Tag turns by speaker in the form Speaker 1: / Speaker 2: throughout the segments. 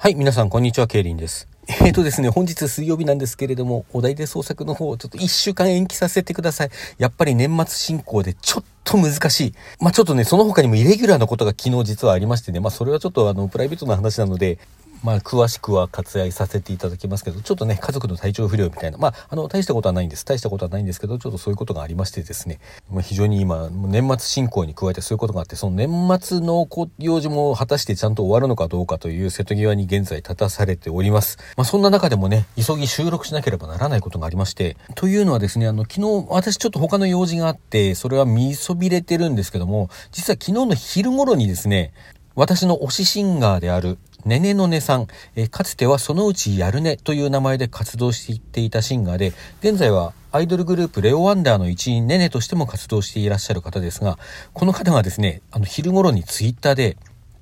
Speaker 1: はい、皆さん、こんにちは、ケイリンです。えーとですね、本日水曜日なんですけれども、お題で創作の方を、ちょっと一週間延期させてください。やっぱり年末進行でちょっと難しい。まあちょっとね、その他にもイレギュラーなことが昨日実はありましてね、まあそれはちょっとあの、プライベートな話なので、まあ、詳しくは割愛させていただきますけど、ちょっとね、家族の体調不良みたいな、まあ、あの、大したことはないんです。大したことはないんですけど、ちょっとそういうことがありましてですね、まあ、非常に今、年末進行に加えてそういうことがあって、その年末の用事も果たしてちゃんと終わるのかどうかという瀬戸際に現在立たされております。まあ、そんな中でもね、急ぎ収録しなければならないことがありまして、というのはですね、あの、昨日、私ちょっと他の用事があって、それは見そびれてるんですけども、実は昨日の昼頃にですね、私の推しシンガーであるねねのねさん、えー、かつてはそのうちやるねという名前で活動していっていたシンガーで、現在はアイドルグループレオワンダーの一員ねねとしても活動していらっしゃる方ですが、この方がですね、あの昼頃にツイッターで、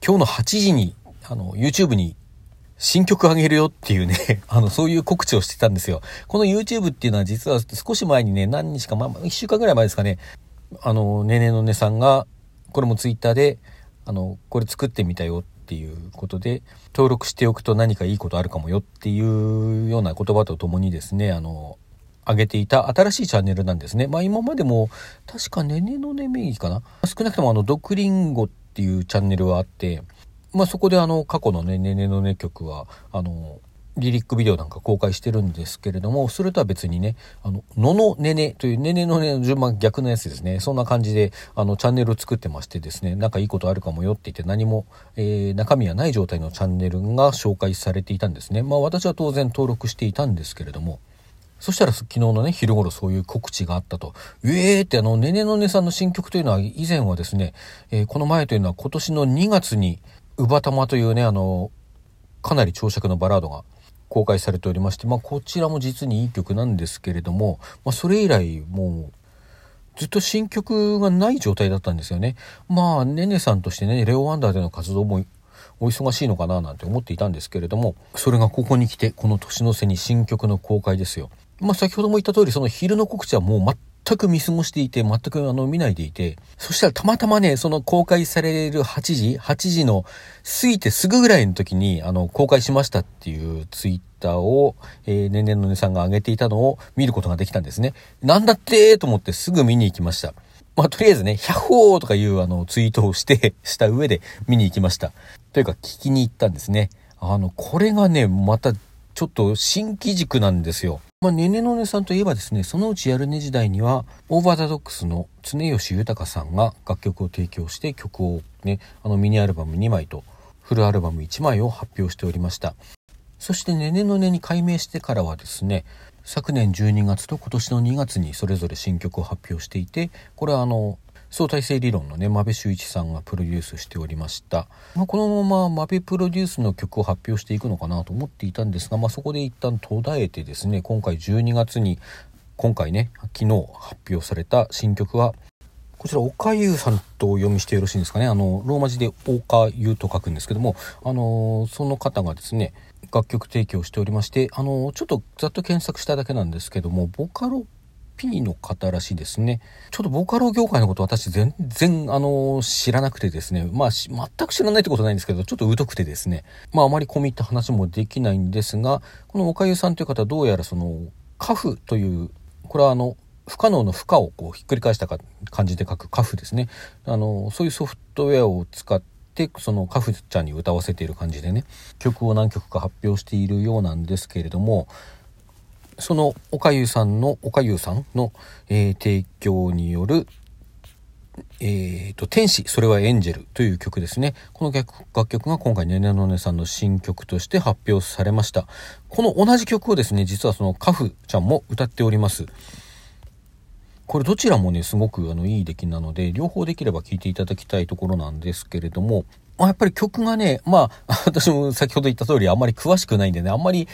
Speaker 1: 今日の8時に、あの、YouTube に新曲あげるよっていうね、あの、そういう告知をしてたんですよ。この YouTube っていうのは実は少し前にね、何日か、まあ、1週間ぐらい前ですかね、あの、ねねのねさんが、これもツイッターで、あの、これ作ってみたよっていうことで、登録しておくと何かいいことあるかもよっていうような言葉とともにですね、あの、上げていた新しいチャンネルなんですね。まあ今までも、確かねねのね名義かな少なくともあの、ドクリンゴっていうチャンネルはあって、まあそこであの、過去のねねねのね曲は、あの、リリックビデオなんか公開してるんですけれども、それとは別にね、あの、ののねねというねねのねの順番逆のやつですね。そんな感じで、あの、チャンネルを作ってましてですね、なんかいいことあるかもよって言って何も、えー、中身はない状態のチャンネルが紹介されていたんですね。まあ私は当然登録していたんですけれども、そしたら昨日のね、昼頃そういう告知があったと。えーってあの、ねねのねさんの新曲というのは以前はですね、えー、この前というのは今年の2月に、うばたまというね、あの、かなり長尺のバラードが公開されておりまして、まあ、こちらも実にいい曲なんですけれども、まあ、それ以来もうずっと新曲がない状態だったんですよね。まあ、ねねさんとしてね、レオワンダーでの活動もお忙しいのかななんて思っていたんですけれども、それがここに来て、この年の瀬に新曲の公開ですよ。まあ、先ほども言った通り、その昼の告知はもう全く見過ごしていて、全くあの見ないでいて、そしたらたまたまね、その公開される8時、8時の過ぎてすぐぐらいの時に、あの、公開しましたっていうツイッターを、えー、年々の値さんが上げていたのを見ることができたんですね。なんだってと思ってすぐ見に行きました。まあ、とりあえずね、100とかいうあのツイートをして、した上で見に行きました。というか、聞きに行ったんですね。あの、これがね、またちょっと新機軸なんですよ。まあ、ねねのねさんといえばですね、そのうちやるね時代には、オーバーザドックスの常吉豊さんが楽曲を提供して曲をね、あのミニアルバム2枚とフルアルバム1枚を発表しておりました。そしてねねのねに改名してからはですね、昨年12月と今年の2月にそれぞれ新曲を発表していて、これはあの、相対性理論のね、真部修一さんがプロデュースしておりました。まあ、このまま真部プロデュースの曲を発表していくのかなと思っていたんですが、まあ、そこで一旦途絶えてですね、今回12月に、今回ね、昨日発表された新曲は、こちら、岡優さんとお読みしてよろしいんですかね。あの、ローマ字で岡優と書くんですけども、あの、その方がですね、楽曲提供しておりまして、あの、ちょっとざっと検索しただけなんですけども、ボカロ P の方らしいですね。ちょっとボーカロ業界のこと私全然あの知らなくてですね。まあ全く知らないってことないんですけど、ちょっと疎くてですね。まああまり込み入った話もできないんですが、この岡ゆさんという方はどうやらそのカフという、これはあの不可能の負荷をこうひっくり返したか感じで書くカフですね。あの、そういうソフトウェアを使って、そのカフちゃんに歌わせている感じでね、曲を何曲か発表しているようなんですけれども、その岡優さんの、岡優さんの、えー、提供による、えーと、天使、それはエンジェルという曲ですね。この楽曲が今回ねねのねさんの新曲として発表されました。この同じ曲をですね、実はそのカフちゃんも歌っております。これどちらもね、すごくあのいい出来なので、両方できれば聴いていただきたいところなんですけれども、まあ、やっぱり曲がね、まあ、私も先ほど言った通りあんまり詳しくないんでね、あんまり、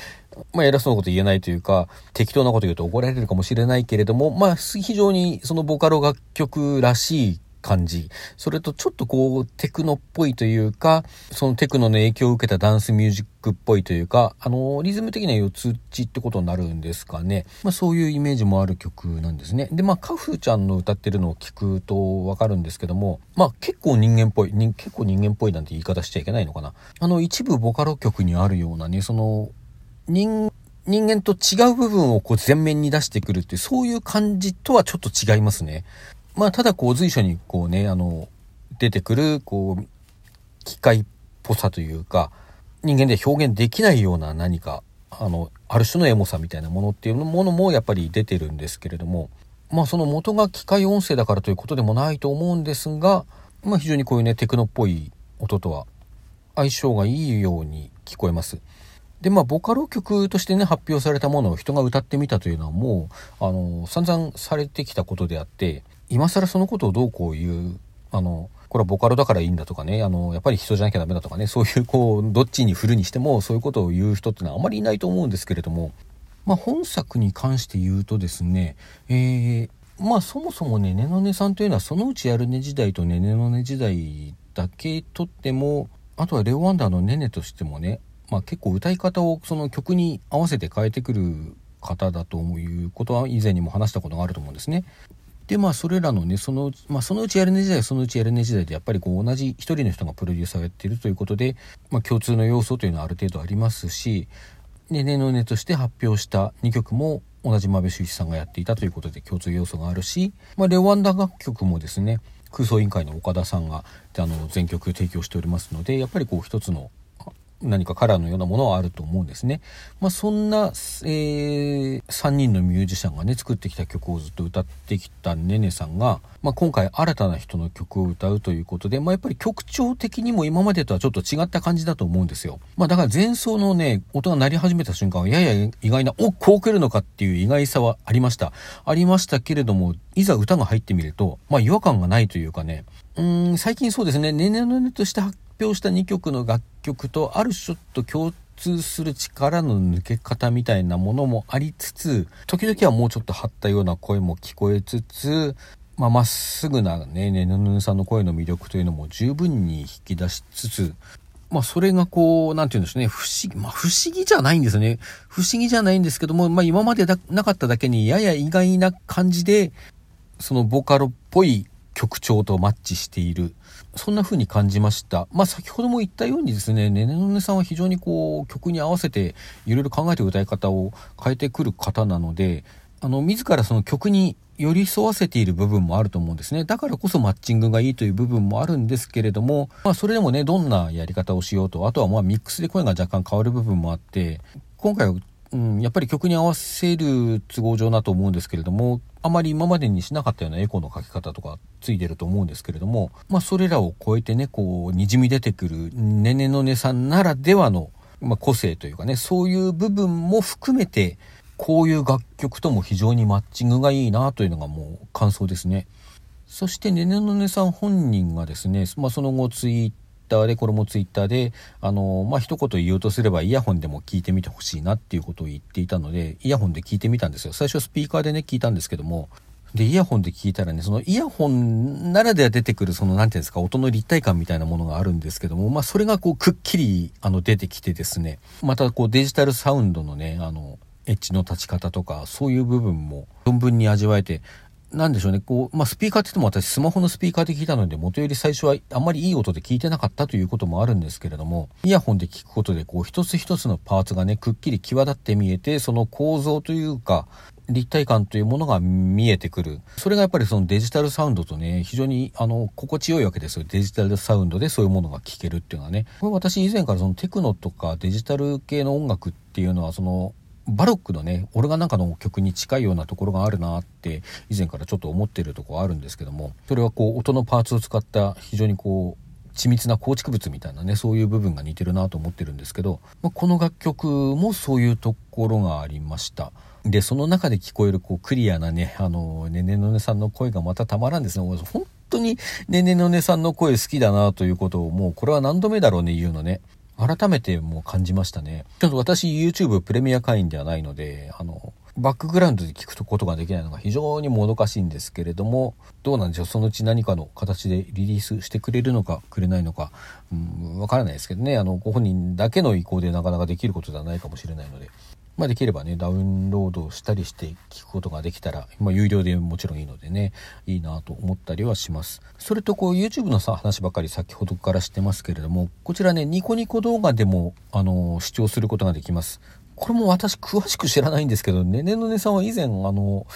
Speaker 1: まあ、偉そうなこと言えないというか、適当なこと言うと怒られるかもしれないけれども、まあ、非常にそのボカロ楽曲らしい感じ。それとちょっとこう、テクノっぽいというか、そのテクノの影響を受けたダンスミュージックっぽいというか、あの、リズム的には四つ打ちってことになるんですかね。まあそういうイメージもある曲なんですね。で、まあカフーちゃんの歌ってるのを聞くとわかるんですけども、まあ結構人間っぽい、結構人間っぽいなんて言い方しちゃいけないのかな。あの一部ボカロ曲にあるようなね、その、人人間と違う部分をこう前面に出してくるっていう、そういう感じとはちょっと違いますね。まあ、ただこう随所にこうね、あの、出てくる、こう、機械っぽさというか、人間で表現できないような何か、あの、ある種のエモさみたいなものっていうものもやっぱり出てるんですけれども、まあその元が機械音声だからということでもないと思うんですが、まあ非常にこういうね、テクノっぽい音とは相性がいいように聞こえます。で、まあ、ボカロ曲としてね、発表されたものを人が歌ってみたというのはもう、あの、散々されてきたことであって、今更そのことをどうこう言う、あの、これはボカロだからいいんだとかね、あの、やっぱり人じゃなきゃダメだとかね、そういうこう、どっちに振るにしても、そういうことを言う人ってのはあまりいないと思うんですけれども、まあ、本作に関して言うとですね、えー、まあ、そもそもね、ねのねさんというのは、そのうちやるね時代とねねのね時代だけとっても、あとはレオワンダーのねねとしてもね、まあ、結構歌い方をその曲に合わせて変えてくる方だということは以前にも話したことがあると思うんですね。でまあそれらのねその,、まあ、そのうちやるね時代はそのうちやるね時代でやっぱりこう同じ一人の人がプロデューサーをやっているということで、まあ、共通の要素というのはある程度ありますしでねのねとして発表した2曲も同じ真部修一さんがやっていたということで共通要素があるし、まあ、レワンダ楽曲もですね空想委員会の岡田さんがあの全曲提供しておりますのでやっぱりこう一つの何かカラーのようなものはあると思うんですね。まあ、そんな、えー、3人のミュージシャンがね、作ってきた曲をずっと歌ってきたねねさんが、まあ、今回新たな人の曲を歌うということで、まあ、やっぱり曲調的にも今までとはちょっと違った感じだと思うんですよ。まあ、だから前奏のね、音が鳴り始めた瞬間は、やや意外な、お、こう来るのかっていう意外さはありました。ありましたけれども、いざ歌が入ってみると、まあ、違和感がないというかね、うん、最近そうですね、ねねのねとして発表した2曲の楽曲とある種ちょっと共通する力の抜け方みたいなものもありつつ時々はもうちょっと張ったような声も聞こえつつまあ、っすぐなね、ねぬぬさんの声の魅力というのも十分に引き出しつつ、まあ、それがこう、なんて言うんでしょうね、不思議、まあ、不思議じゃないんですよね。不思議じゃないんですけども、まあ、今までなかっただけに、やや意外な感じで、そのボカロっぽい曲調とマッチしている。そんな風に感じました。まあ先ほども言ったようにですね、ねねのねさんは非常にこう曲に合わせていろいろ考えて歌い方を変えてくる方なので、あの自らその曲に寄り添わせている部分もあると思うんですね。だからこそマッチングがいいという部分もあるんですけれども、まあそれでもね、どんなやり方をしようと、あとはまあミックスで声が若干変わる部分もあって、今回はうん、やっぱり曲に合わせる都合上だと思うんですけれども、あまり今までにしなかったようなエコの書き方とかついてると思うんですけれども、まあそれらを超えてね、こう、滲み出てくるねねのねさんならではの、まあ、個性というかね、そういう部分も含めて、こういう楽曲とも非常にマッチングがいいなというのがもう感想ですね。そしてねねのねさん本人がですね、まあ、その後ツイーターで、これもツイッターで、あの、まあ、一言言おうとすればイヤホンでも聞いてみてほしいなっていうことを言っていたので、イヤホンで聞いてみたんですよ。最初スピーカーでね、聞いたんですけども、で、イヤホンで聞いたらね、そのイヤホンならでは出てくる、その、なんていうんですか、音の立体感みたいなものがあるんですけども、まあ、それがこう、くっきり、あの、出てきてですね、またこう、デジタルサウンドのね、あの、エッジの立ち方とか、そういう部分も存分に味わえて、なんでしょうね、こう、まあ、スピーカーって言っても私スマホのスピーカーで聞いたので、元より最初はあんまりいい音で聞いてなかったということもあるんですけれども、イヤホンで聞くことで、こう、一つ一つのパーツがね、くっきり際立って見えて、その構造というか、立体感というものが見えてくる。それがやっぱりそのデジタルサウンドとね、非常にあの、心地よいわけですよ。デジタルサウンドでそういうものが聞けるっていうのはね。これ私以前からそのテクノとかデジタル系の音楽っていうのは、その、バロックのね、俺がなんかの曲に近いようなところがあるなって以前からちょっと思ってるとこあるんですけども、それはこう音のパーツを使った非常にこう緻密な構築物みたいなね、そういう部分が似てるなと思ってるんですけど、まあ、この楽曲もそういうところがありました。で、その中で聞こえるこうクリアなね、あの、ねねのねさんの声がまたたまらんですね。本当にねねのねさんの声好きだなということをもうこれは何度目だろうね言うのね。改めてもう感じましたね。ちょっと私 YouTube プレミア会員ではないので、あの、バックグラウンドで聞くことができないのが非常にもどかしいんですけれども、どうなんでしょう、そのうち何かの形でリリースしてくれるのか、くれないのか、うん、わからないですけどね、あの、ご本人だけの意向でなかなかできることではないかもしれないので、まあ、できればね、ダウンロードしたりして聞くことができたら、まあ、有料でもちろんいいのでね、いいなと思ったりはします。それと、こう、YouTube のさ、話ばかり先ほどからしてますけれども、こちらね、ニコニコ動画でも、あの、視聴することができます。これも私詳しく知らないんですけど、ねねのねさんは以前、あの、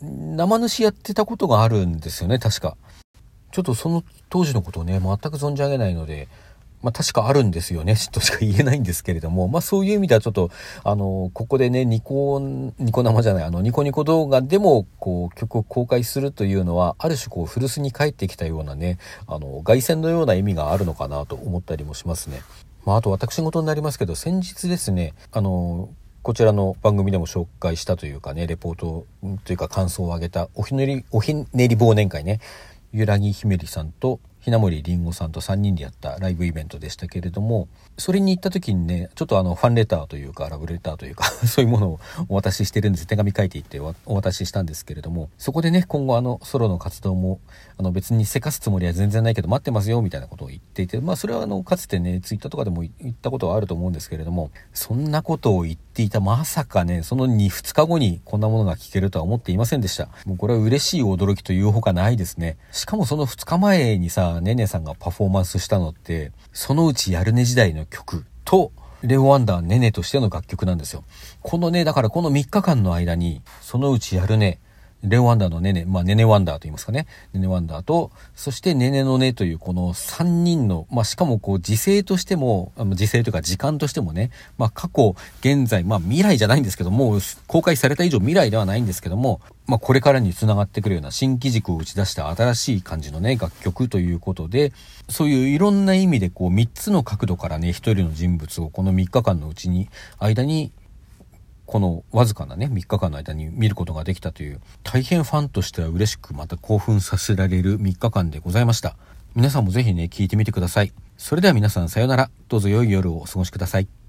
Speaker 1: 生主やってたことがあるんですよね、確か。ちょっとその当時のことをね、全く存じ上げないので、まあ確かあるんですよね、としか言えないんですけれども、まあそういう意味ではちょっと、あの、ここでね、ニコ、ニコ生じゃない、あの、ニコニコ動画でも、こう、曲を公開するというのは、ある種こう、古巣に帰ってきたようなね、あの、凱旋のような意味があるのかなと思ったりもしますね。まああと私事になりますけど、先日ですね、あの、こちらの番組でも紹介したというかね、レポートというか感想を挙げたおひねり、おひねり忘年会ね、ゆらぎひめりさんとひなもりりんごさんと3人でやったライブイベントでしたけれども、それに行った時にね、ちょっとあの、ファンレターというか、ラブレターというか そういうものをお渡ししてるんです。手紙書いていってお渡ししたんですけれども、そこでね、今後あの、ソロの活動も、あの、別にせかすつもりは全然ないけど、待ってますよ、みたいなことを言っていて、まあ、それはあの、かつてね、ツイッターとかでも言ったことはあると思うんですけれども、そんなことを言っていた、まさかね、その2、2日後にこんなものが聞けるとは思っていませんでした。もうこれは嬉しい驚きというほかないですね。しかもその2日前にさ、ねねさんがパフォーマンスしたのって、そのうちやるね時代の曲と、レオ・ワンダーねねとしての楽曲なんですよ。このね、だからこの3日間の間に、そのうちやるね、レオワンダーのネネ、まあ、ネネワンダーと言いますかね。ネネワンダーと、そしてネネのネというこの3人の、まあ、しかもこう、時勢としても、時勢というか時間としてもね、まあ、過去、現在、まあ、未来じゃないんですけども、公開された以上未来ではないんですけども、まあ、これからに繋がってくるような新機軸を打ち出した新しい感じのね、楽曲ということで、そういういろんな意味でこう、3つの角度からね、1人の人物をこの3日間のうちに、間にこのわずかなね、3日間の間に見ることができたという、大変ファンとしては嬉しくまた興奮させられる3日間でございました。皆さんもぜひね、聞いてみてください。それでは皆さんさようなら。どうぞ良い夜をお過ごしください。